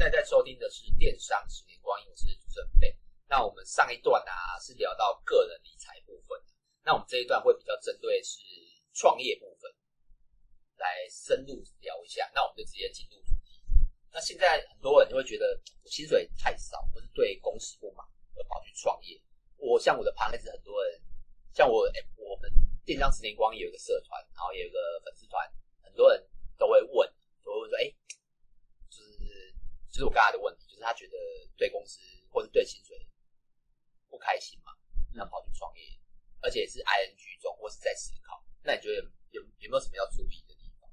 在在收听的是《电商十年光阴》，我是主持人贝。那我们上一段啊是聊到个人理财部分，那我们这一段会比较针对是创业部分来深入聊一下。那我们就直接进入主题。那现在很多人就会觉得薪水太少，或是对公司不满而跑去创业。我像我的旁边是很多人，像我哎，我们电商十年光阴有一个社团，然后也有一个粉丝团，很多人都会问，都会问说，哎。就是我刚才的问题，就是他觉得对公司或是对薪水不开心嘛，那跑去创业，而且是 ING 中或是在思考，那你觉得有有，没有什么要注意的地方？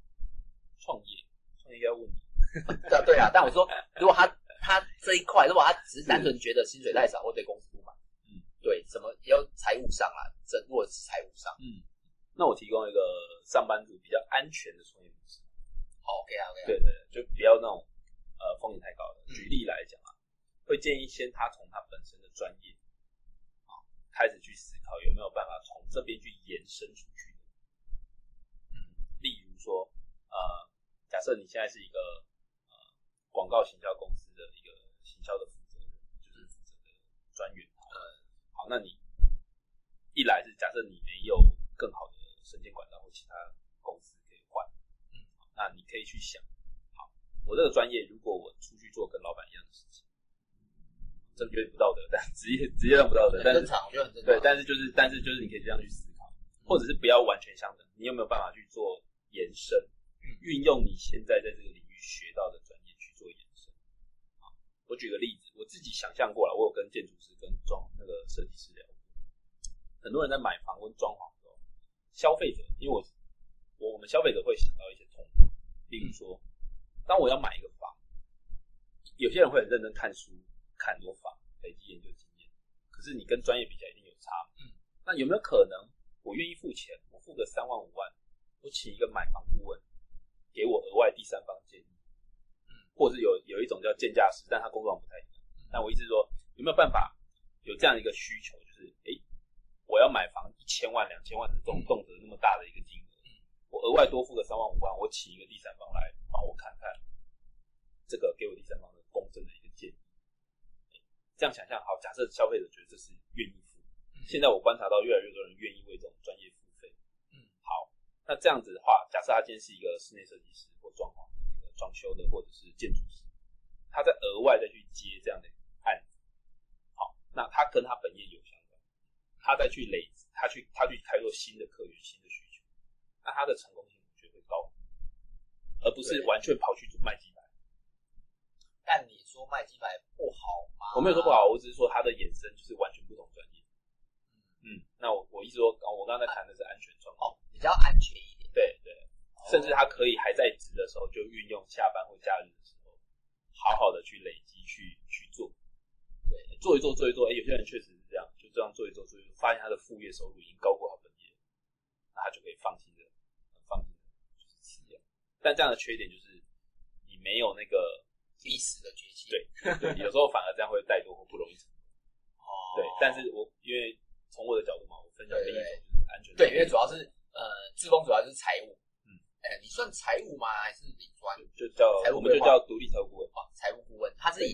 创业，创业要问你，对对啊。但我说，如果他他这一块，如果他只是单纯觉得薪水太少或对公司不满，嗯，对，什么也有财务上啊，这如果是财务上，嗯，那我提供一个上班族比较安全的创业模式。OK 啊，OK 啊，对对，就不要那种。呃，风险太高了。举例来讲啊，会建议先他从他本身的专业啊开始去思考有没有办法从这边去延伸出去的。嗯，例如说，呃，假设你现在是一个呃广告行销公司的一个行销的负责人，就是负责的专员。呃，好，那你一来是假设你没有更好的升迁管道或其他公司可以换，嗯，那你可以去想。我这个专业，如果我出去做跟老板一样的事情，这绝对不道德，但职业职业上不道德，但是对，但是就是但是就是你可以这样去思考，或者是不要完全相等，你有没有办法去做延伸，运用你现在在这个领域学到的专业去做延伸？好，我举个例子，我自己想象过了，我有跟建筑师跟装那个设计师聊过，很多人在买房跟装潢的时候，消费者，因为我我我们消费者会想到一些痛苦，例如说。当我要买一个房，有些人会很认真看书，看很多房，累积研究经验。可是你跟专业比起来，一定有差。嗯，那有没有可能，我愿意付钱，我付个三万五万，我请一个买房顾问，给我额外第三方建议？嗯，或者是有有一种叫建价师，但他工作不太一样。嗯，但我意思是说，有没有办法有这样一个需求，就是诶、欸，我要买房一千万、两千万的这种动辄那么大的一个金额。我额外多付个三万五万，我请一个第三方来帮我看看，这个给我第三方的公正的一个建议。这样想象好，假设消费者觉得这是愿意付，现在我观察到越来越多人愿意为这种专业付费。嗯，好，那这样子的话，假设他今天是一个室内设计师或装潢装修的，或者是建筑师，他在额外再去接这样的案子，好，那他跟他本业有相关，他再去累，他去他去开拓新的客源，新的。那它的成功性绝对高，而不是完全跑去卖鸡排。但你说卖鸡排不好吗？我没有说不好，我只是说它的衍生就是完全不同专业。嗯，那我我一直说，我刚才谈的是安全状况，比较安全一点。对对，甚至他可以还在职的时候就运用下班或假日的时候，好好的去累积去去做。对，做一做做一做，哎，有些人确实是这样，就这样做一做做一做，发现他的副业收入已经高过他本业，那他就可以放心的。但这样的缺点就是，你没有那个必死的决心。对，对，有时候反而这样会怠惰或不容易成功。哦。对，但是我因为从我的角度嘛，我分享另一种就是安全。对，因为主要是呃，志峰主要就是财务。嗯。哎，你算财务吗？还是你专？就叫财务，我们就叫独立财务顾问啊。财务顾问，他是以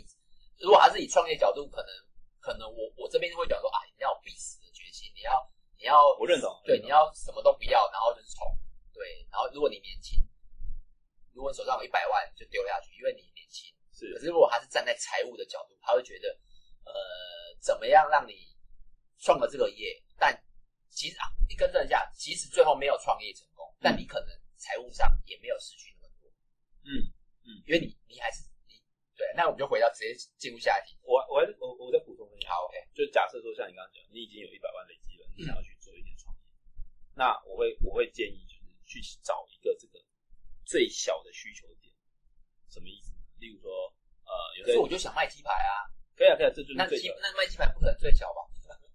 如果他是以创业角度，可能可能我我这边就会讲说啊，你要必死的决心，你要你要我认同。对，你要什么都不要，然后就是冲。对，然后如果你年轻。如果手上有一百万，就丢下去，因为你年轻。是。可是如果他是站在财务的角度，他会觉得，呃，怎么样让你创了这个业？但其实啊，你更正一下，即使最后没有创业成功，嗯、但你可能财务上也没有失去那么多。嗯嗯，因为你你还是你对。那我们就回到直接进入下一题。我我我我再补充一下。好，OK，就假设说像你刚刚讲，你已经有一百万累积了，你想要去做一点创业，嗯、那我会我会建议就是去找一个这个。最小的需求点，什么意思？例如说，呃，有的时候我就想卖鸡排啊，可以啊，可以啊，这就是最小。那卖鸡排不可能最小吧？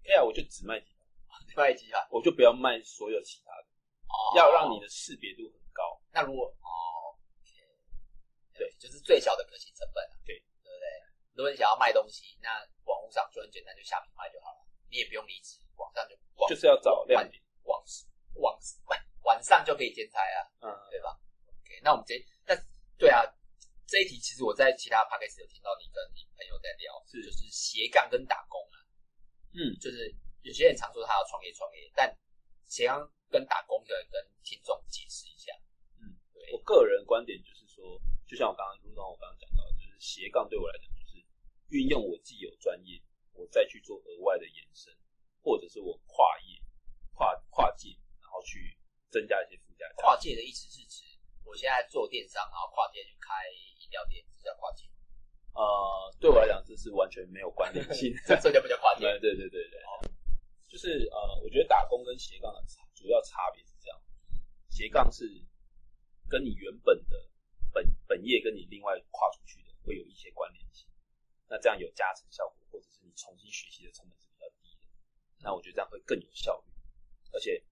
可以啊，我就只卖鸡排，卖鸡排，我就不要卖所有其他的。哦，要让你的识别度很高。那如果哦，okay, 对，就是最小的可行成本啊，对，对不对？如果你想要卖东西，那网络上就很简单，就下品卖就好了，你也不用离职，网上就就是要找亮点，网网晚晚上就可以兼差啊，嗯，对吧？那我们直接，那对啊，这一题其实我在其他 podcast 有听到你跟你朋友在聊，是就是斜杠跟打工啊，嗯，就是有些人常说他要创业创业，但斜杠跟打工的跟听众解释一下。嗯，对，我个人观点就是说，就像我刚刚，如同我刚刚讲到，就是斜杠对我来讲就是运用我既有专业，我再去做额外的延伸，或者是我跨业、跨跨界，然后去增加一些附加价值。跨界的意思是指我现在做电商，然后跨界去开饮料店，这叫跨界。呃，对我来讲，这是完全没有关联性，这叫不叫跨界？对对对对对，就是呃，我觉得打工跟斜杠的差主要差别是这样，斜杠是跟你原本的本本业跟你另外跨出去的会有一些关联性，那这样有加成效果，或者是你重新学习的成本是比较低的，那我觉得这样会更有效率，而且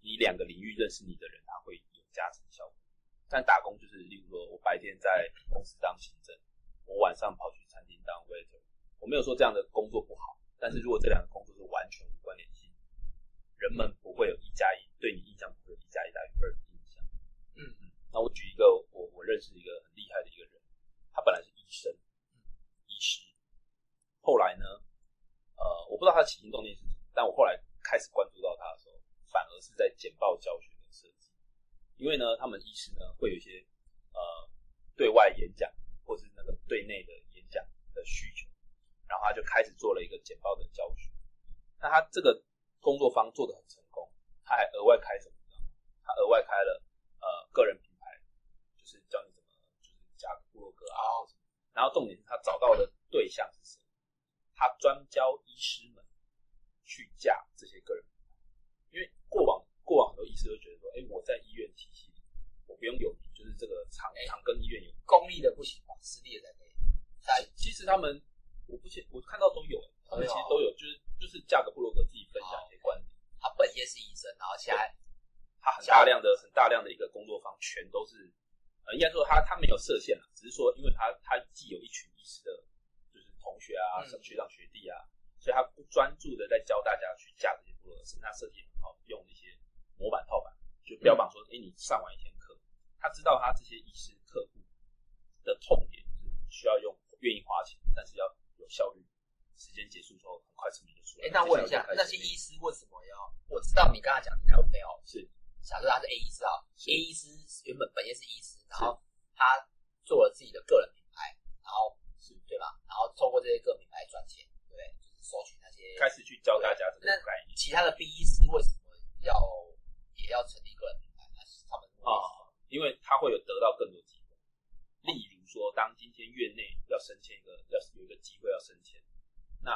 你两个领域认识你的人，他会有加成。但打工就是，例如说我白天在公司当行政，我晚上跑去餐厅当 waiter。我没有说这样的工作不好，但是如果这两个工作是完全无关联性，人们不会有一加一对你印象不会有一加一大于二的印象。嗯嗯。那我举一个我我认识一个很厉害的一个人，他本来是医生，医师，后来呢，呃，我不知道他起心动念是什么，但我后来开始关注到他的时候，反而是在简报教学。因为呢，他们医师呢会有一些呃对外演讲或是那个对内的演讲的需求，然后他就开始做了一个简报的教学。那他这个工作方做的很成功，他还额外开什么呢？他额外开了呃个人品牌，就是教你怎么就是加个部落格啊。然后重点是他找到的对象是谁？他专教医师们去架这些个人品牌，因为过往。过往很多医师都觉得说，哎、欸，我在医院体系里，我不用有名，就是这个长长庚医院有公立的不行吧？私立的才可以。但其实他们，我不信，我看到都有，他们其实都有，就是就是价格部落格自己分享一些观点。他本业是医生，然后现在他很大量的、很大量的一个工作方，全都是，呃，应该说他他没有设限了，只是说因为他他既有一群医师的，就是同学啊、嗯、学长学弟啊，所以他不专注的在教大家去架这些部落格，是他设计很好用一些。模板套板就标榜说，哎、你上完一天课，他知道他这些医师客户的痛点是需要用愿意花钱，但是要有效率，时间结束之后很快成品就出来。哎、欸，那问一下，那些医师为什么要？我知道你刚才讲的没有没有，是假设他是 A 医师啊，A 医师原本本业是医师，然后他做了自己的个人品牌，然后是对吧？然后透过这些个人品牌赚钱，对不对？就是收取那些开始去教大家这个概念。其他的 B 医师为什么要？也要成立个人品牌，那是他们啊、哦？因为他会有得到更多机会。例如说，当今天院内要升迁一个，要有一个机会要升迁，那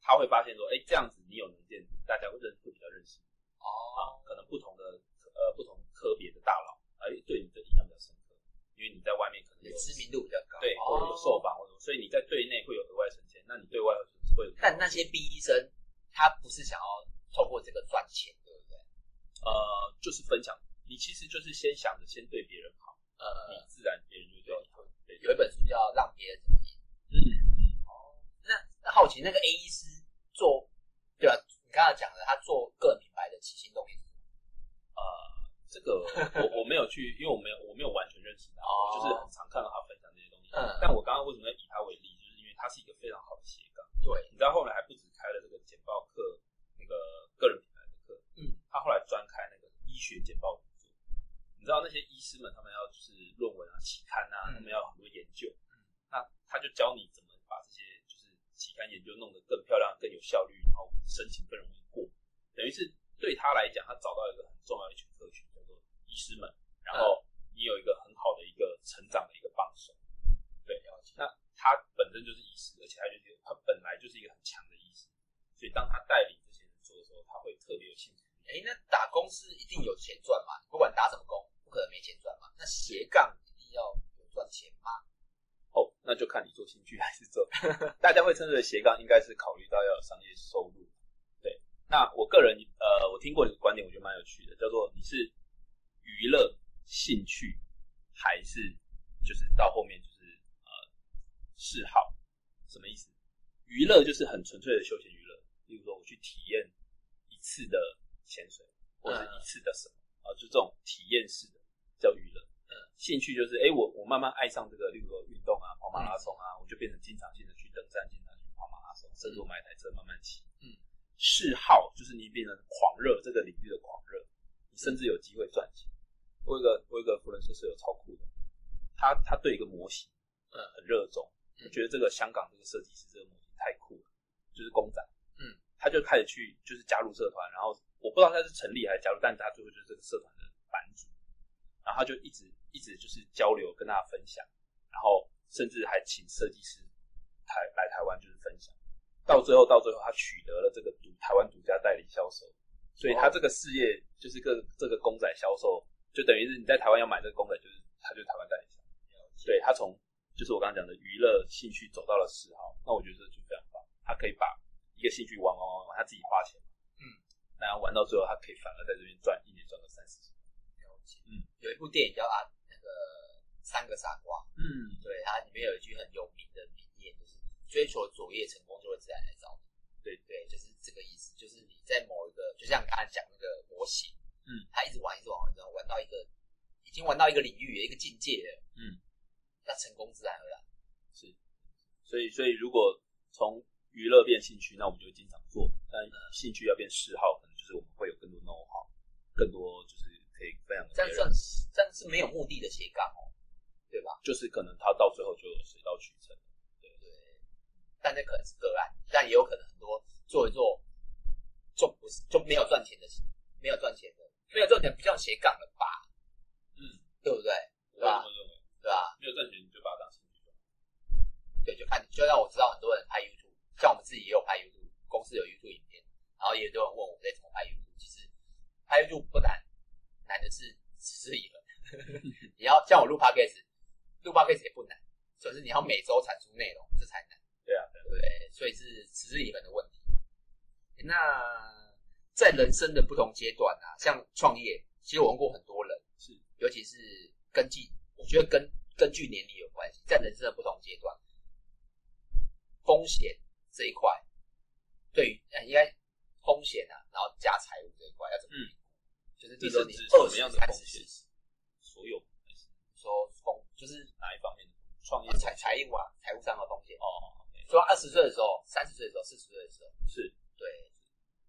他会发现说，哎，这样子你有能见，大家会认会比较认识哦。啊，可能不同的呃不同科别的大佬，哎，对你的印象比较深刻，因为你在外面可能有知名度比较高，对，或者有受访或者，所以你在对内会有额外升迁，那你对外会有。但那些 B 医生，他不是想要透过这个赚钱。是分享，你其实就是先想着先对别人好，呃，你自然别人就对你好。对，有一本书叫《让别人怎么样》。嗯嗯。哦，那那好奇那个 A 医师做，对吧？你刚才讲的，他做个人品牌的起心动念是什么？呃，这个我我没有去，因为我没有我没有完全认识他，哦、我就是很常看到他分享这些东西。嗯。但我刚刚为什么要以他为例，就是因为他是一个非常好的斜杠。对。你知道后来还不止开了这个简报课，那个个人品牌的课。嗯。他后来专开那个医学简报工作，你知道那些医师们，他们要就是论文啊、期刊啊，他们要很多研究。嗯，那他就教你怎么把这些就是期刊研究弄得更漂亮、更有效率，然后申请更容易过。等于是对他来讲，他找到一个很重要的一群客群，叫做医师们。然后你有一个很好的一个成长的一个帮手。对，那他本身就是医师，而且他就是他本来就是一个很强的医师，所以当他带领这些人做的时候，他会特别有兴趣。哎，那打工是一定有钱赚嘛？不管打什么工，不可能没钱赚嘛。那斜杠一定要有赚钱吗？哦，那就看你做兴趣还是做。大家会称之为斜杠，应该是考虑到要有商业收入。对，那我个人呃，我听过你的观点，我觉得蛮有趣的，叫做你是娱乐兴趣，还是就是到后面就是呃嗜好？什么意思？娱乐就是很纯粹的休闲娱乐，例如说我去体验次的。潜水或者一次的什么啊，就这种体验式的叫娱乐。嗯，兴趣就是，哎，我我慢慢爱上这个，例如说运动啊，跑马拉松啊，我就变成经常性的去登山，经常去跑马拉松，甚至我买一台车慢慢骑。嗯，嗜好就是你变成狂热这个领域的狂热，你甚至有机会赚钱。我有个我有个福伦社室友超酷的，他他对一个模型，嗯，很热衷，他觉得这个香港这个设计师这个模型太酷了，就是公仔。嗯，他就开始去就是加入社团，然后我不知道他是成立还是加入，但是他最后就是这个社团的版主。然后他就一直一直就是交流，跟大家分享，然后甚至还请设计师台来台湾就是分享，到最后到最后他取得了这个独台湾独家代理销售，所以他这个事业就是个这个公仔销售，就等于是你在台湾要买这个公仔，就是他就是台湾代理商。对，他从就是我刚刚讲的娱乐兴趣走到了嗜好，那我觉得这就非常棒，他可以把一个兴趣玩玩玩玩，他自己花钱，嗯，然后玩到最后他可以反而在这边赚一年赚个三四十。嗯，有一部电影叫啊，那个三个傻瓜。嗯，对，它里面有一句很有名的名言，就是追求卓越，成功就会自然来找你。对对，就是这个意思。就是你在某一个，就像刚才讲那个模型，嗯，他一直玩，一直玩，然后玩到一个已经玩到一个领域，一个境界了。嗯，那成功自然而然。是，所以所以如果从娱乐变兴趣，那我们就会经常做；但兴趣要变嗜好，可能就是我们会有更多 know how，更多就是。可以非常这样算是，这样是没有目的的斜杠哦，对吧？就是可能他到最后就水到渠成，对对。但那可能是个案，但也有可能很多做一做就不是就没有赚钱的，没有赚钱的，没有赚钱不叫斜杠了吧？嗯，对不？对吧？没有赚钱你就把它当兴趣做。对，就看就让我知道很多人拍 YouTube，像我们自己也有拍 YouTube，公司有 YouTube 影片，然后也有人问我们在怎么拍 YouTube，其实拍 YouTube 不难。难的是持之以恒，你要像我录 podcast，录 podcast 也不难，所以是你要每周产出内容，这才难。对啊，对，对，所以是持之以恒的问题。那在人生的不同阶段啊，像创业，其实我问过很多人，是，尤其是根据，我觉得跟根据年龄有关系，在人生的不同阶段，风险这一块，对于应该风险啊，然后加财务这一块要怎么？嗯就是比如说你二十样的风险，所有说风就是哪一方面的创业财财务啊，财务上的风险哦。说二十岁的时候，三十岁的时候，四十岁的时候，是对。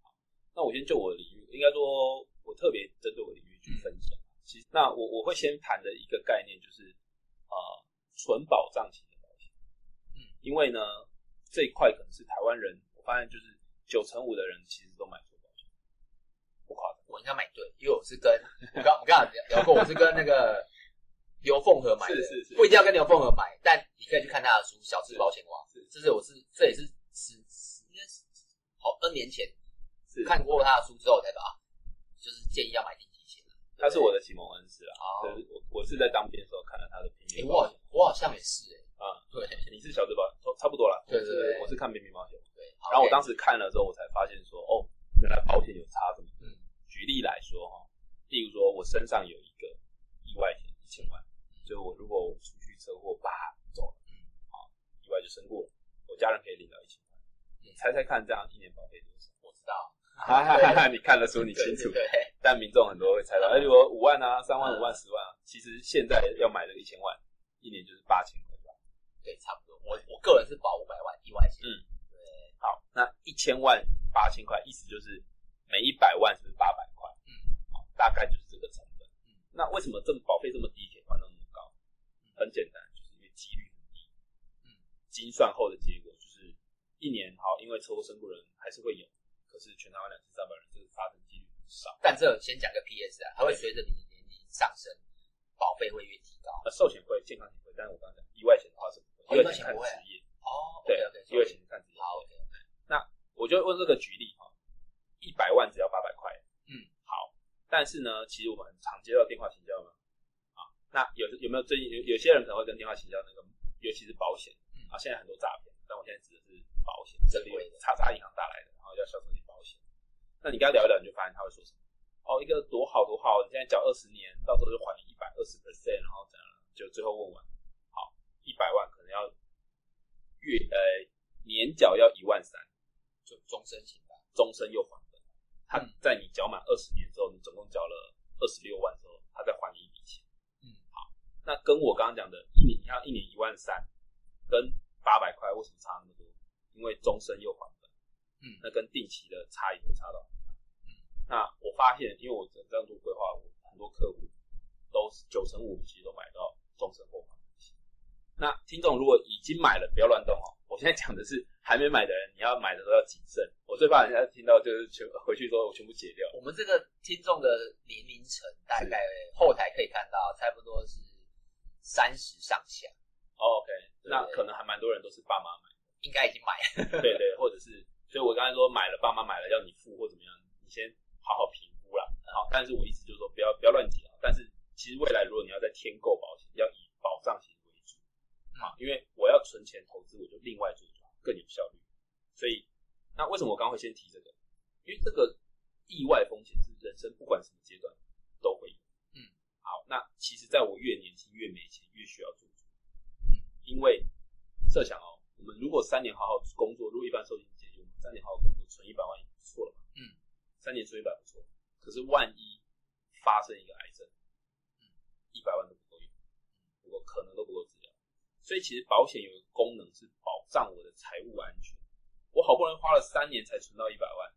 好，那我先就我的领域，应该说我特别针对我的领域去分享。其实，那我我会先谈的一个概念就是呃纯保障型的保险。嗯，因为呢这一块可能是台湾人，我发现就是九成五的人其实都买。我应该买对，因为我是跟 我刚我刚刚聊过，我是跟那个 刘凤和买的，是是是，不一定要跟刘凤和买，但你可以去看他的书《小资保险王》，是，这是我是这也是十十应该是好 N 年前是。看过他的书之后才把，就是建议要买定期险。他是我的启蒙恩师啊，就是我我是在当兵的时候看了他的平民保险，我好像也是哎，啊对，你是小资保差不多了，对对对，我是看平民保险，对，然后我当时看了之后，我才发现说哦，原来保险有差这么多。举例来说哈，例如说我身上有一个意外险一千万，所以我如果我出去车祸吧走了，好，意外就身故了，我家人可以领到一千万。你猜猜看，这样一年保费多少？我知道，哈哈哈，你看得出你清楚，对，但民众很多会猜到，哎，如果五万啊，三万、五万、十万啊，其实现在要买这个一千万，一年就是八千块吧？对，差不多。我我个人是保五百万意外险。嗯，对。好，那一千万八千块，意思就是。每一百万是不是八百块？嗯，好，大概就是这个成本。嗯，那为什么这么保费这么低，可以换到那么高？很简单，就是因为几率很低。嗯，精算后的结果就是一年好，因为车祸身故人还是会有，可是全台湾两千三百人，这个发生几率很少。但这先讲个 PS 啊，它会随着你的年龄上升，保费会越提高。呃，寿险会，健康险会，但是我刚刚讲意外险的话是不会，意外险看职业。哦，对，意外险看职业。好，OK。那我就问这个举例哈。一百万只要八百块，嗯，好，但是呢，其实我们很常接到电话请教嘛，啊，那有有没有最近有有些人可能会跟电话请教那个，尤其是保险，嗯，啊，现在很多诈骗，但我现在指的是保险，这里叉叉银行打来的，然后要销售你保险，那你跟他聊一聊，你就发现他会说什么？哦，一个多好多好，你现在缴二十年，到时候就还你一百二十 percent，然后怎样？就最后问完，好，一百万可能要月呃年缴要一万三，就终身型的，终身又还。他在你缴满二十年之后，你总共缴了二十六万之后，他再还你一笔钱。嗯，好，那那跟我刚刚讲的一年，你要一年一万三，跟八百块为什么差那么多？因为终身又还本，嗯，那跟定期的差异会差到很大。嗯，那我发现，因为我这样做规划，我很多客户都是九成五其实都买到终身后还。那听众如果已经买了，不要乱动哦。我现在讲的是还没买的人，你要买的时候要谨慎。我最怕人家听到就是全回去之后我全部解掉。我们这个听众的年龄层大概后台可以看到，差不多是三十上下。Oh, OK，那可能还蛮多人都是爸妈买的，应该已经买了。对对，或者是，所以我刚才说买了，爸妈买了要你付或怎么样，你先好好评估啦。好，但是我意思就是说不要不要乱解啊。但是其实未来如果你要再添购保险，要以保障型为主。啊，因为我要存钱投资，我就另外做就好，更有效率。所以，那为什么我刚刚会先提这个？因为这个意外风险是人生不管什么阶段都会有。嗯，好，那其实在我越年轻越没钱越需要做因为设想哦，我们如果三年好好工作，如果一般寿险阶级，我们三年好好工作存一百万也不错了嘛。嗯，三年存一百不错，可是万一发生一个癌症，嗯，一百万都不够用，不过可能都不够治疗。所以其实保险有一个功能是保障我的财务安全。我好不容易花了三年才存到一百万，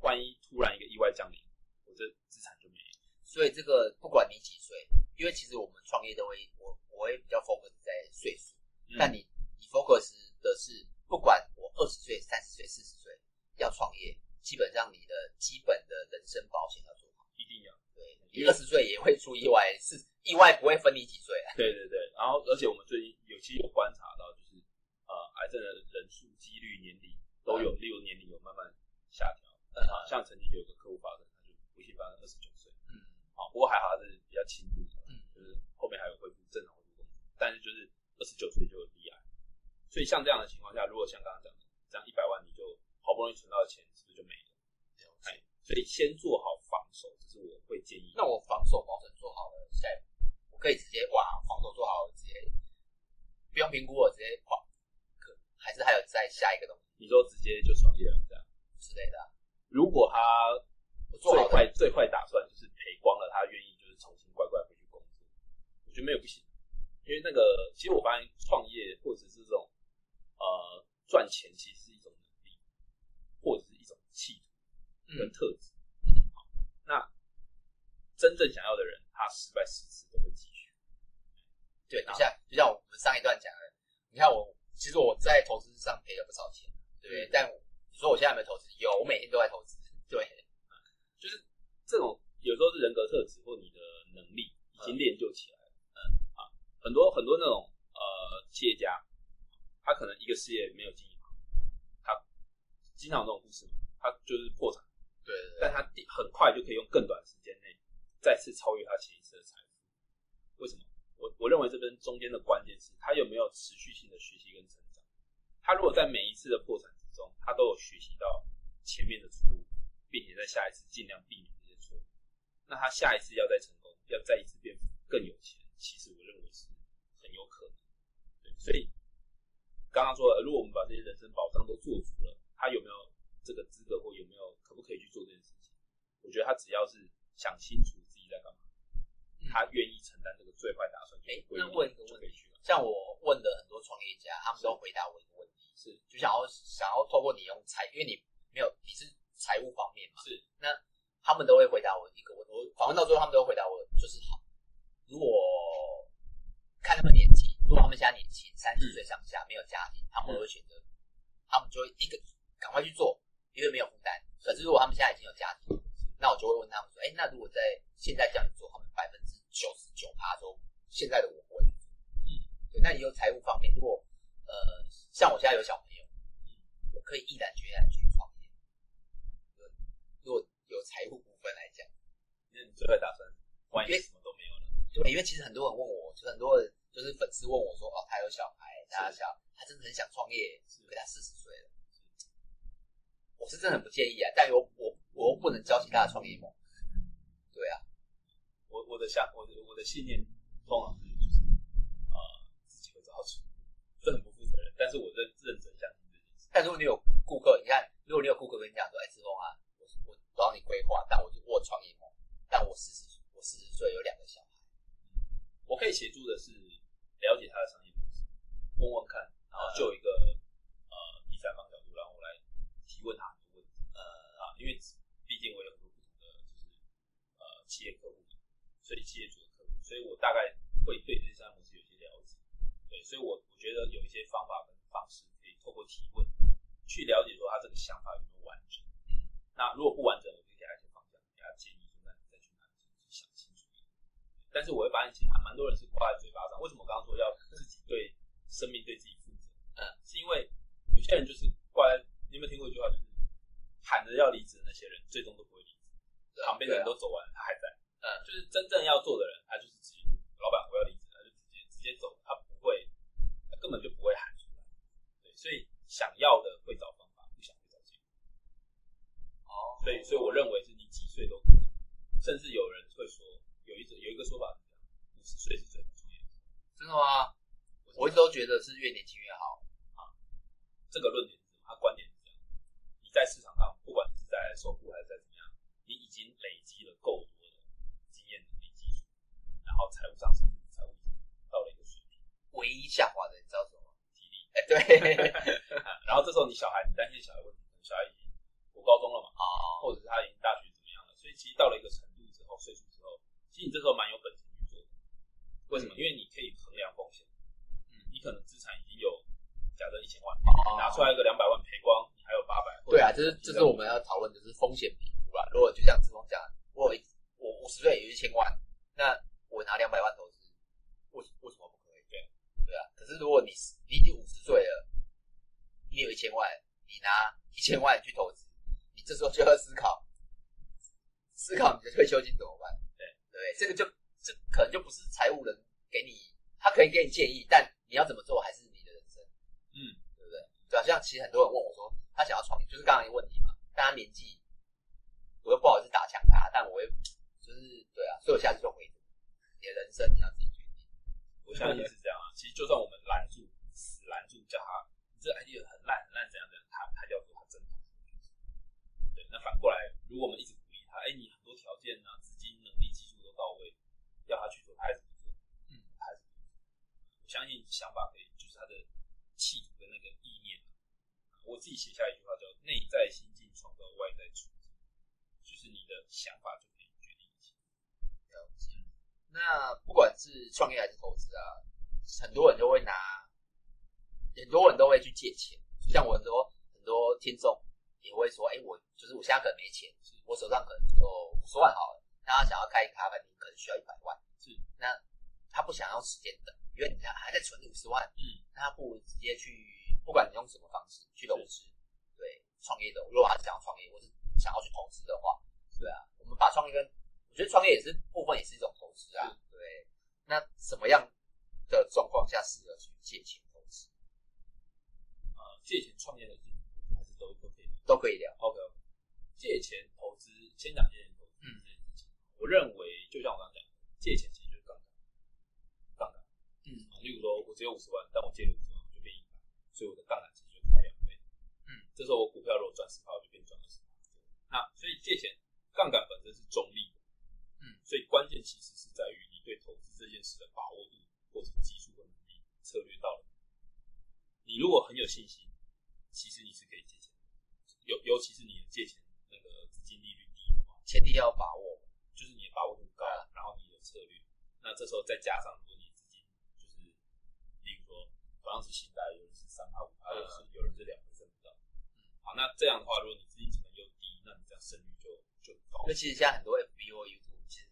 万一突然一个意外降临，我这资产就没了。所以这个不管你几岁，因为其实我们创业都会，我我也比较疯在岁数。嗯、但你你 focus 的是，不管我二十岁、三十岁、四十岁要创业，基本上你的基本的人身保险要做好，一定要。对，你二十岁也会出意外，是意外不会分你几岁啊。对对对，然后而且我们最近。其实有观察到，就是呃，癌症的人数、几率、年龄都有，例如年龄有慢慢下调。嗯，好像曾经有个客户发生，他就不幸发生二十九岁。嗯，好，不过还好他是比较轻度的，嗯，就是后面还有恢复正常恢复工作，但是就是二十九岁就有罹癌。所以像这样的情况下，如果像刚刚讲的，这样一百万你就好不容易存到的钱，是不是就没了？哎，所以先做好防守，这是我会建议。那我防守保险做好了，下一步我可以直接哇，防守做好了，直接。不用评估，我直接跑，可还是还有再下一个东西？你说直接就创业了这样之类的？如果他最坏最坏打算就是赔光了，他愿意就是重新乖乖回去工作，我觉得没有不行。因为那个其实我发现创业或者是这种呃赚钱，其实是一种能力，或者是一种企图跟特质。那真正想要的人，他失败十次都会继续。对，就像就像我们上一段讲的，你看我其实我在投资上赔了不少钱，对不对？嗯、但你说我现在有没有投资？有，我每天都在投资。对，就是这种有时候是人格特质或你的能力已经练就起来了。嗯啊，很多很多那种呃企业家，他可能一个事业没有经营好，他经常有这种故事，他就是破产。对，但他很快就可以用更短时间内再次超越他前一次的财富。为什么？我我认为这边中间的关键是，他有没有持续性的学习跟成长。他如果在每一次的破产之中，他都有学习到前面的错误，并且在下一次尽量避免这些错误，那他下一次要再成功，要再一次变更有钱，其实我认为是很有可能。对，所以刚刚说了，如果我们把这些人生保障都做足了，他有没有这个资格，或有没有可不可以去做这件事情？我觉得他只要是想清楚自己在干嘛。他愿意承担这个最坏打算。哎，那问一个问题，像我问的很多创业家，他们都回答我一个问题，是就想要想要透过你用财，因为你没有你是财务方面嘛，是那他们都会回答我一个问题，我访问到最后他们都会回答我就是好，如果看他们年纪，如果他们现在年轻三十岁上下没有家庭，他们会选择，他们就会一个赶快去做，因为没有负担。可是如果他们现在已经有家庭，那我就会问他们说，哎，那如果在现在这样做，他们百分之九十九趴都现在的我会，嗯，对。那你有财务方面，如果呃，像我现在有小朋友，嗯，我可以毅然决然去创业。如果有财务部分来讲，那你最后打算，万一什么都没有了？对，因为其实很多人问我，就很多人就是粉丝问我说，哦，他有小孩，他小，他真的很想创业，是不是？他四十岁了，我是真的很不建议啊，但我我我又不能教其他的创业梦，对啊。我我的下我的我的信念通常是就是啊、呃、自己会找到出路，这很不负责任，但是我认认真相信这件事。但如果你有顾客，你看，如果你有顾客跟你讲说，哎，志峰啊，我我找你规划，但我就我创业梦，但我四十我四十岁有两个小孩，我可以协助的是了解他的商业模式，问问看，然后就一个呃第三方角度，然后我来提问他很多问题。呃啊，因为毕竟我有很多不同的就是呃企业客户，所以企业主的客户，所以我大概会对这些商业模式有些了解。对，所以我我觉得有一些方法跟方式可以透过提问去了解说他这个想法有没有完整。那如果不完整，我就给他一些方向，给他建议说那你再去想清楚。但是我会发现，其实蛮多人是挂在嘴巴上。为什么我刚刚说要自己对生命对自己负责？嗯，是因为有些人就是挂在，你有没有听过一句话，就是喊着要离职的那些人，最终都不会离职。旁边的人都走完，他还在。嗯，就是真正要做的人，他就是直接，老板我要离职，他就直接直接走，他不会，他根本就不会喊出来。对，所以想要的会找方法，不想会找借口。哦，所以所以我认为是你几岁都可以，甚至有人会说。有一种有一个说法是这样，五十岁是最好创业。真的吗？我一直都觉得是越年轻越好啊。这个论点是什么？他观点是这样：你在市场上，不管是在收购还是在怎么样，你已经累积了够多的经验能力基础，然后财务上是财务已经到了一个水平。唯一下滑的，你知道什么？体力。哎，对。然后这时候你小孩，你担心小孩问题，小孩已经读高中了嘛？啊。或者是他已经大学怎么样了？所以其实到了一个程度之后，岁数之后。其实你这时候蛮有本钱去做的，为什么？因为你可以衡量风险。嗯，你可能资产已经有假设一千万，你拿出来一个两百万赔光，你还有八百。对啊，这是我们要讨论的是风险评估啦。如果就像志峰讲，我我五十岁有一千万，那我拿两百万投资，为为什么不可以？对对啊。可是如果你你已经五十岁了，你有一千万，你拿一千万去投资，你这时候就要思考，思考你的退休金怎么办？对，这个就这可能就不是财务人给你，他可以给你建议，但你要怎么做还是你的人生，嗯，对不对？对啊，像其实很多人问我说，他想要创业，就是刚刚一个问题嘛。但他年纪，我又不好意思打枪他，但我又就是对啊，所以我下次就回你的人生你要自己决定。我相信是这样啊。其实就算我们拦住，死拦住，叫他，你这 idea 很烂很烂，怎样怎样，他他就要做他真的。对，那反过来，如果我们一直鼓励他，哎，你很多条件呢、啊，资金能力技术都。到位，要他去做，他还是不做。嗯，他还是不做。我相信想法可以，就是他的企图的那个意念。我自己写下一句话叫“内在心境创造外在处境”，就是你的想法就可以决定一切。了解。那不管是创业还是投资啊，很多人都会拿，很多人都会去借钱。像我很多很多听众也会说：“哎、欸，我就是我现在可能没钱，我手上可能只有五十万好了。”那他想要开一个咖啡厅，可能需要一百万。是，那他不想要时间等，因为你还还在存五十万。嗯，那他不如直接去，不管你用什么方式去投资，对，创业的。如果他想要创业，或是想要去投资的话，对啊，我们把创业跟我觉得创业也是部分，也是一种投资啊。对，那什么样的状况下适合去借钱投资？呃，借钱创业的都可以聊。OK，借钱投资，先讲借钱投资这件事情。我认为，就像我刚刚讲，借钱其实就是杠杆，杠杆。嗯，例如说，我只有五十万，但我借了五十万，我就变一百，所以我的杠杆其实就开两倍。嗯，这时候我股票如果赚十趴，我就变赚二十趴。那所以借钱杠杆本身是中立的。嗯，所以关键其实是在于你对投资这件事的把握度，或者技术的能力、策略到了。你如果很有信心，其实你是可以尤尤其是你的借钱那个资金利率低的话，前提要把握。就是你的把握度高，然后你的策略，那这时候再加上如果你资金就是，比如说同样是信贷，有人是三趴五趴，有人是有人是两个胜不到，嗯，好，那这样的话，如果你资金成本又低，那你这样胜率就就高。那其实现在很多 FB 或 YouTube，其实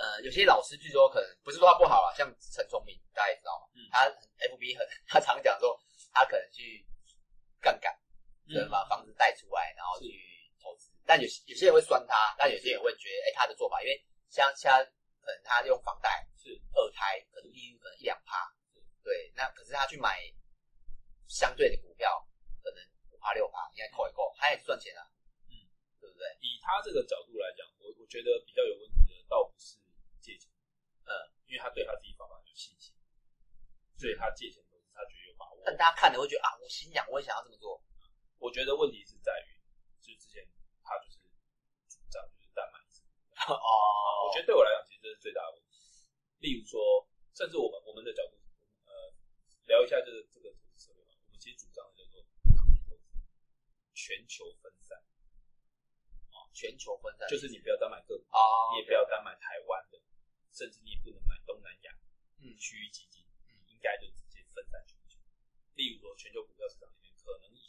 呃有些老师据说可能不是说他不好啊，像陈聪明大家也知道嘛，嗯，他 FB 很他常讲说他可能去杠杆，对，把房子贷出来，然后去投资。但有有些人会酸他，但有些人会觉得，哎、欸，他的做法，因为像他可能他用房贷是二胎，可能利率可能一两趴，对，那可是他去买相对的股票，可能五趴六趴，应该扣一扣，他也是赚钱啊，嗯，对不对？以他这个角度来讲，我我觉得比较有问题的倒不是借钱，嗯，因为他对他自己方法有信心，所以他借钱都是他觉得有把握。但大家看了会觉得啊，我心痒，我也想要这么做。我觉得问题是在于，就是之前。他就是主张就是单买一只股票哦，我觉得对我来讲其实这是最大的问题。例如说，甚至我们我们的角度，呃，聊一下这个这个投资策略嘛。我们其实主张的叫做全球分散。啊，全球分散就是你不要单买个股，啊，你也不要单买台湾的，甚至你也不能买东南亚，嗯，区域基金，嗯，应该就直接分散全球。例如说，全球股票市场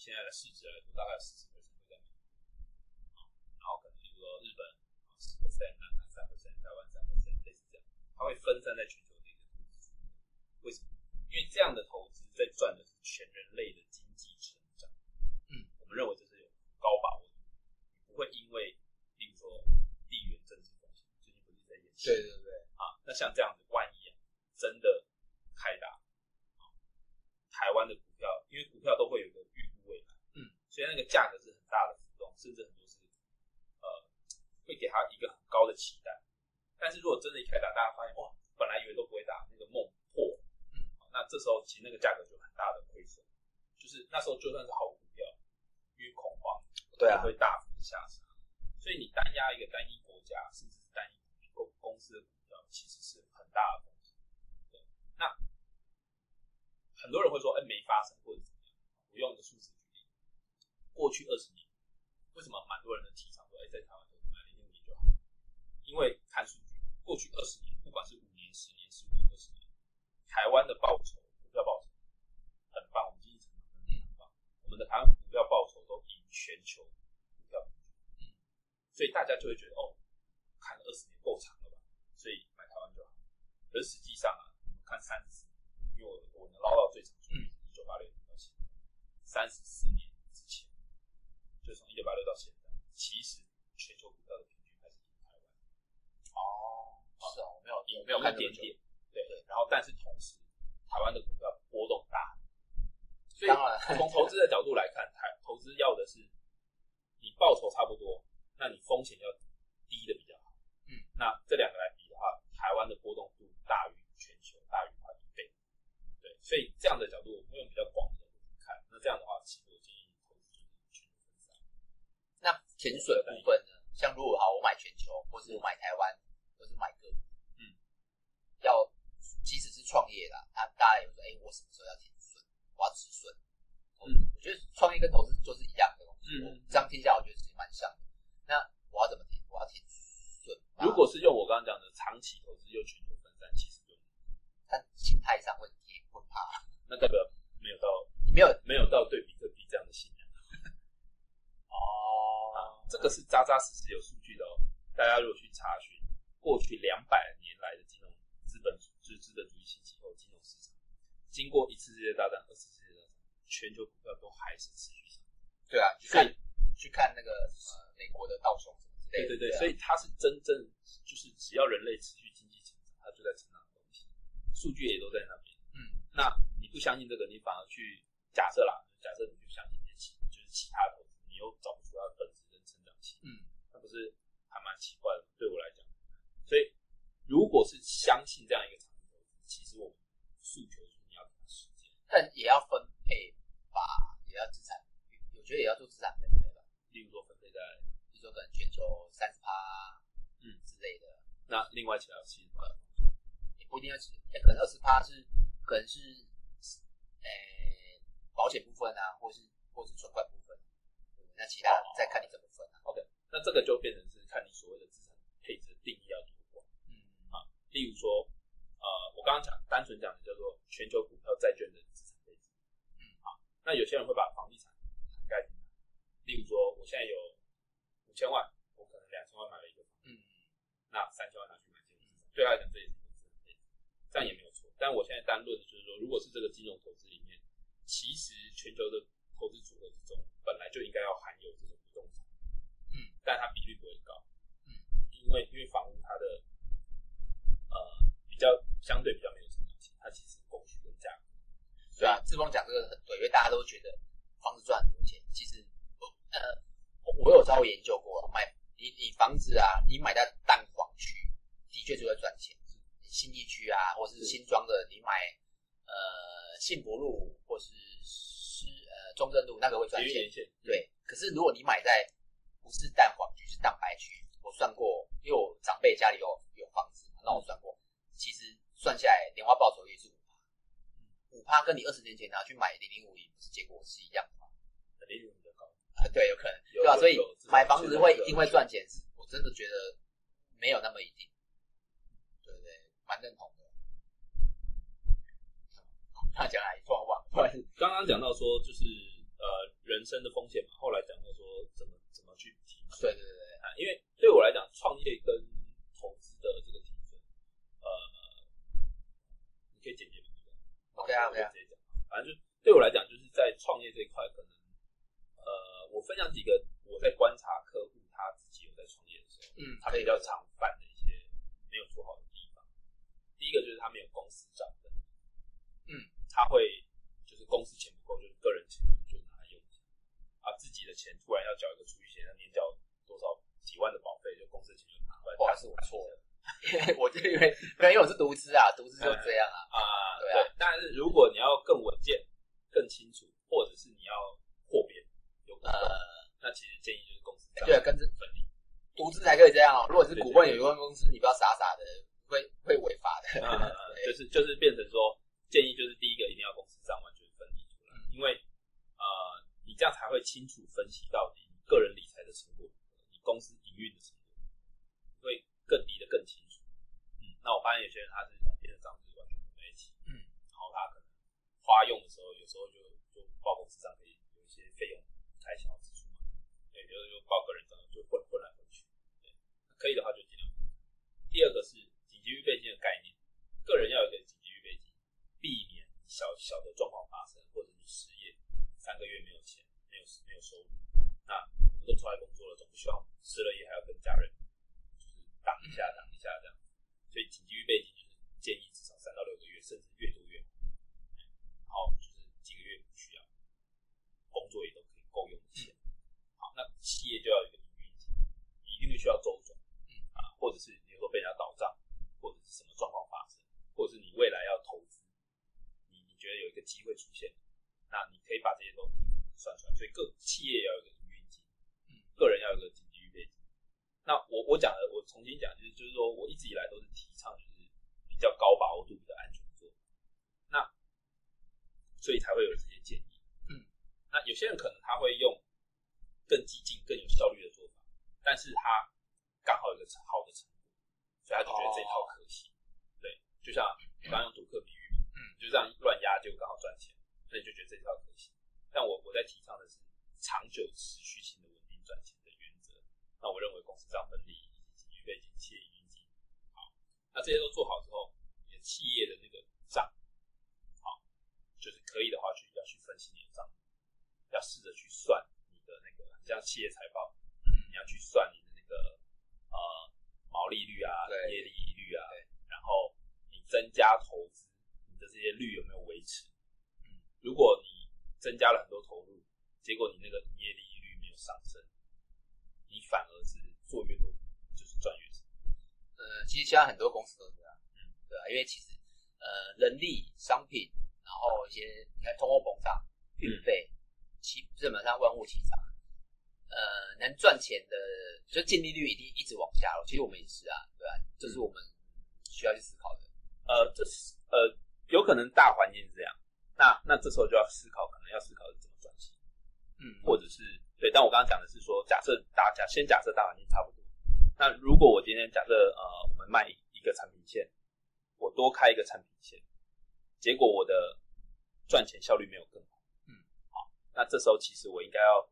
现在的市值来说，大概四十个 percent 会在美国，啊，然后可能例如说日本啊十 percent，南韩三 percent，台湾三 percent，类似这样，它会分散在全球的一个投资。为什么？因为这样的投资在赚的是全人类的经济成长。嗯，我们认为这是有高把握的。不会因为，比如说地缘政治关系，最近不是在演习？对对对。啊，那像这样子，万一啊，真的开打，啊，台湾的股票，因为股票都会有一个所以那个价格是很大的浮动，甚至很多是，呃，会给他一个很高的期待。但是如果真的一开打，大家发现哇，本来以为都不会打，那个梦破，嗯，那这时候其实那个价格就很大的亏损，就是那时候就算是好股票，因为恐慌，对啊，会大幅的。下杀，所以你单压一个单一国家，甚至是单一公公司的股票，其实是很大的风险。对，那很多人会说，哎，没发生或者怎么样？我用的数字过去二十年，为什么蛮多人的提倡说，哎，在台湾买零零五零就好？因为看数据，过去二十年，不管是五年、十年、十五年、二十年，台湾的报酬，股票报酬很棒，我们经济成长真的很棒，我们的台湾股票报酬都赢全球股票。所以大家就会觉得哦，看了二十年够长了吧，所以买台湾就好。而实际上啊，看三十，因为我我能捞到最长，嗯，一九八六年到现在，三十四年就从一九八六到现在，其实全球股票的平均还是赢台湾。哦，是哦，我没有赢，没有看点点，对对。然后，但是同时，台湾的股票波动大，所以从投资的角度来看，台投资要的是你报酬差不多。那你风险要低的比较好，嗯，那这两个来比的话，台湾的波动度大于全球，大于快一倍，对，所以这样的角度，我们用比较广的角度去看，那这样的话，其实我建议投资就是全球分散。那潜水部分呢？像如果好，我买全球，或是我买台湾，或是买个股，嗯，要即使是创业啦，他大家有说，哎、欸，我什么时候要停损？我要止损？嗯，我觉得创业跟投资就是一样的东西，嗯，这样听下来我觉得是蛮像的。那我要怎么停？我要停损。如果是用我刚刚讲的长期投资又全球分散，其实就，但心态上会跌会怕。那代表没有到，没有没有到对比特币这样的信仰。哦、啊，这个是扎扎实实有数据的哦。大家如果去查询过去两百年来的金融资本就是资本主义兴起后金融市场，经过一次世界大战、二次世界大战，全球股票都还是持续上。对啊，去看去看那个。呃美国的道琼什么之类的，对对对，所以它是真正就是只要人类持续经济成长，它就在成长的东西，数据也都在那边。嗯，那你不相信这个，你反而去假设啦，假设你就相信这些其就是其他的投资，你又找不出它的本质跟成长性。嗯，那不是还蛮奇怪的？对我来讲，所以如果是相信这样一个长期投资，其实我们诉求是你要给他时间，但也要分配吧，也要资产，我觉得也要做资产分配吧，例如说分配在。比如说可能全球三十趴，嗯之类的。那另外其他七十趴，也不一定要七，可能二十趴是可能是，诶、欸、保险部分啊，或是或是存款部分。那其他再看你怎么分啊。OK，那这个就变成是看你所谓的资产配置的定义要多广。嗯啊，例如说，呃，我刚刚讲单纯讲的叫做全球股票债券的资产配置。嗯啊，那有些人会把房地产涵盖进来。例如说，我现在有。五千万，我可能两千万买了一个房子，嗯，那三千万拿去买金融资产，对他来讲这也是一个资产配置，这样也没有错。但我现在单论的就是说，如果是这个金融投资里面，其实全球的投资组合之中，本来就应该要含有这种但它比率不会高，嗯，因为因为房屋它的呃比较相对比较没有成长性，它其实供需跟价格，对啊，志峰讲这个很对，因为大家都觉得房子赚很多钱，其实呃。我有稍微研究过，买你你房子啊，你买在蛋黄区，的确就会赚钱。你信义区啊，或是新庄的，你买呃幸福路或是是呃中正路，那个会赚钱。对，可是如果你买在不是蛋黄区，是蛋白区，我算过，因为我长辈家里有有房子，那我算过，其实算下来，莲花报他跟你二十年前拿去买零零五零，不是结果是一样的吗？零零五零比较高，对，有可能，对吧？所以买房子会一定会赚钱，我真的觉得没有那么一定，对不对？蛮认同的。他讲来说话，刚刚讲到说就是呃人生的风险嘛，后来讲到说怎么怎么去提，对对对啊，因为对我来讲创业跟投资的这个提升，呃，你可以简洁。OK 啊，OK 啊，直接讲。反正就对我来讲，就是在创业这一块，可能呃，我分享几个我在观察客户他自己有在创业的时候，嗯，他比较常犯的一些没有做好的地方。第一个就是他没有公司账本，嗯，他会就是公司钱不够，就是个人钱就拿来用啊，自己的钱突然要缴一个储蓄险，要年缴多少几万的保费，就公司钱就拿过来，他，是我错了。我就因为，因为我是独资啊，独资就这样啊。啊，对啊。但是如果你要更稳健、更清楚，或者是你要扩编，有呃，那其实建议就是公司对，跟着分离，独资才可以这样哦。如果是股份有限公司，你不要傻傻的，会会违法的。就是就是变成说，建议就是第一个一定要公司账完全分离出来，因为呃，你这样才会清楚分析到底你个人理财的成果，你公司营运的成果，会更离得更清楚。嗯那我发现有些人他是两边的账是完全混在一起，嗯，然后他可能花用的时候，有时候就就报公司账可以有一些费用开销支出嘛，对，有时候就报个人账就混混来混可以的话就尽量。第二个是紧急预备金的概念，个人要有一个紧急预备金，避免小小的状况发生，或者你失业三个月没有钱，没有没有收入，那我们都出来工作了，总不希望失了业还要跟家人就是挡一下挡一下这样。所以紧急预备金就是建议至少三到六个月，甚至越多越好。然后就是几个月不需要，工作也都可以够用的钱。好，那企业就要有一个营运金，你一定会需要周转。嗯啊，或者是比如说被人家倒账，或者是什么状况发生，或者是你未来要投资，你你觉得有一个机会出现，那你可以把这些都算出来。所以各企业要有一个营运金，嗯，个人要有一个。那我我讲的，我重新讲，就是就是说我一直以来都是提倡就是比较高把握度的安全做，那所以才会有这些建议。嗯，那有些人可能他会用更激进、更有效率的做法，但是他刚好有个好的成果，所以他就觉得这套可行。哦、对，就像刚刚用赌客比喻，嗯，就这样乱压就刚好赚钱，所以就觉得这套可行。但我我在提倡的是长久持续性的稳定赚钱。那我认为公司账分离以及紧急预备金、企业营运金，好，那这些都做好之后，你的企业的那个账，好，就是可以的话去要去分析你的账，要试着去算你的那个像企业财报，你要去算你的那个呃毛利率啊、营业利率啊，然后你增加投资，你的这些率有没有维持？嗯，如果你增加了很多投入，结果你那个营业利率没有上升。你反而是做越多，其实现在很多公司都这样，嗯，对啊，因为其实呃，人力、商品，然后一些你看通货膨胀、运费，其基本上万物齐涨。呃，能赚钱的，就净利率一定一直往下了。其实我们也是啊，对吧？这是我们需要去思考的。呃，这是呃，有可能大环境是这样，那那这时候就要思考，可能要思考是怎么转型，嗯，或者是。对，但我刚刚讲的是说，假设大家先假设大环境差不多，那如果我今天假设呃，我们卖一个产品线，我多开一个产品线，结果我的赚钱效率没有更好，嗯，好，那这时候其实我应该要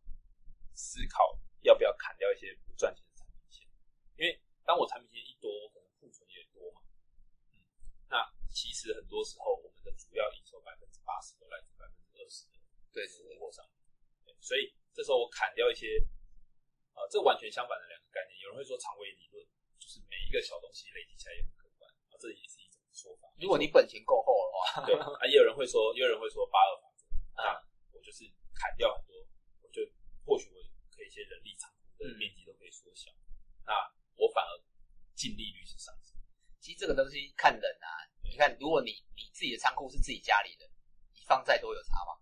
思考要不要砍掉一些不赚钱的产品线，因为当我产品线一多，我可能库存也多嘛，嗯，那其实很多时候我们的主要营收百分之八十都来自百分之二十的对货上，对，所以。这时候我砍掉一些，呃，这完全相反的两个概念。有人会说长尾理论，就是每一个小东西累积起来也很可观啊，这也是一种说法。如果你本钱够厚的话，对啊，也有人会说，也有人会说八二法则那，我就是砍掉很多，我就或许我可以一些人力仓库的面积都可以缩小，嗯、那我反而净利率是上升。其实这个东西看人啊，你看，如果你你自己的仓库是自己家里的，你放再多有差吗？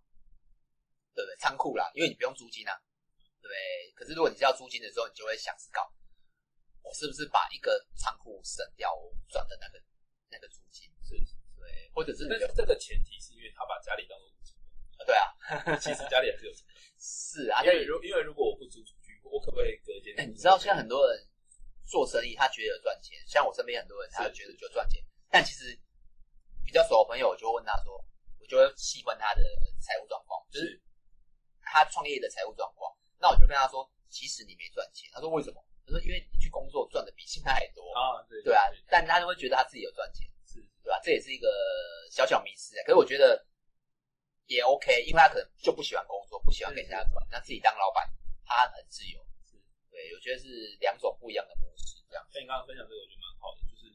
对不对？仓库啦，因为你不用租金啊，对？可是如果你是要租金的时候，你就会想思考，我是不是把一个仓库省掉，我赚的那个那个租金，是，对，或者是但是这个前提是因因为他把家里当做租金啊，对啊，其实家里还是有成本。是啊，因为如因为如果我不租出去，我可不可以隔间？哎，你知道现在很多人做生意，他觉得有赚钱，像我身边很多人，他就觉得就赚钱，但其实比较熟的朋友，我就问他说，我就会细问他的财务状况，就是他创业的财务状况。那我就跟他说，其实你没赚钱。他说为什么？他说因为你去工作赚的比现在还多啊，对对啊，但他就会觉得他自己有赚钱，是，对吧？这也是一个小小迷思。可是我觉得也 OK，因为他可能就不喜欢工作，不喜欢跟人家管，那自己当老板，他很自由。是，对，我觉得是两种不一样的模式。这样，像你刚刚分享这个，我觉得蛮好的。就是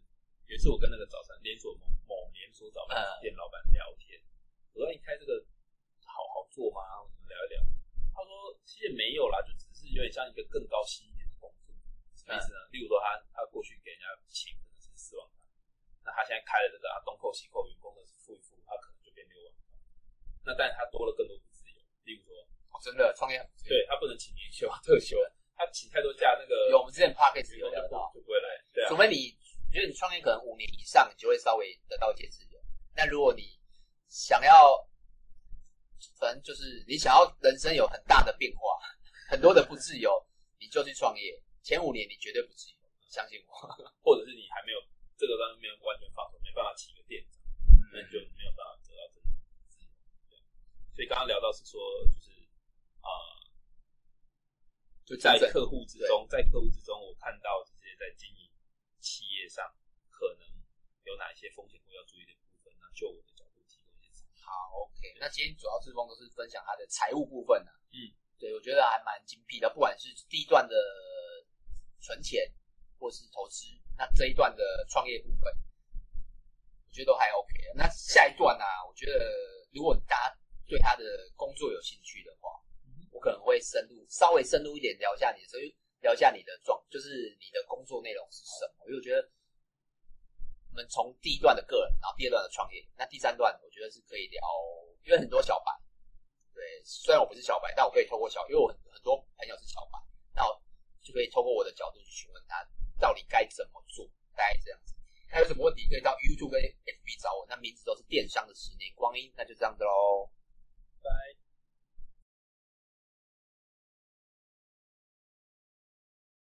有一次我跟那个早餐连锁某某连锁早餐店老板聊天，我说你开这个好好做吗？我们聊一聊。他说其实也没有啦，就只是有点像一个更高薪一点的工作。什么意思呢？例如说他他过去给人家请可能是四万块，那他现在开了这个，啊东扣西扣，员工的付一付，他可能就变六万块。那但是他多了更多的自由，例如说，哦，真的创业很对他不能请年休、特休，他请太多假，那个有我们之前 Podcast 有聊到，就不会来。对啊，除非你觉得你创业可能五年以上，你就会稍微得到一些自由。那如果你想要，反正就是你想要人生有很大的变化，很多的不自由，你就去创业。前五年你绝对不自由，相信我。或者是你还没有这个方面完全放手，没办法起个店长，那你就没有办法得到真的自由。对，所以刚刚聊到是说，就是啊、呃，就在客户之中，在客户之中，我看到这些在经营企业上可能有哪一些风险或要注意的部分，那就我的，OK，那今天主要志峰都是分享他的财务部分呢、啊。嗯，对，我觉得还蛮精辟的，不管是第一段的。存钱或是投资，那这一段的创业部分，我觉得都还 OK。那下一段呢、啊？我觉得如果大家对他的工作有兴趣的话，我可能会深入稍微深入一点聊一下你的，所以聊一下你的状，就是你的工作内容是什么。因为我觉得我们从第一段的个人，然后第二段的创业，那第三段我觉得是可以聊，因为很多小白，对，虽然我不是小白，但我可以透过小，因为我很很多朋友是小白，那我。就可以透过我的角度去询问他到底该怎么做，大概这样子。还有什么问题可以到 YouTube 跟 FB 找我，那名字都是电商的十年光阴，那就这样子喽。拜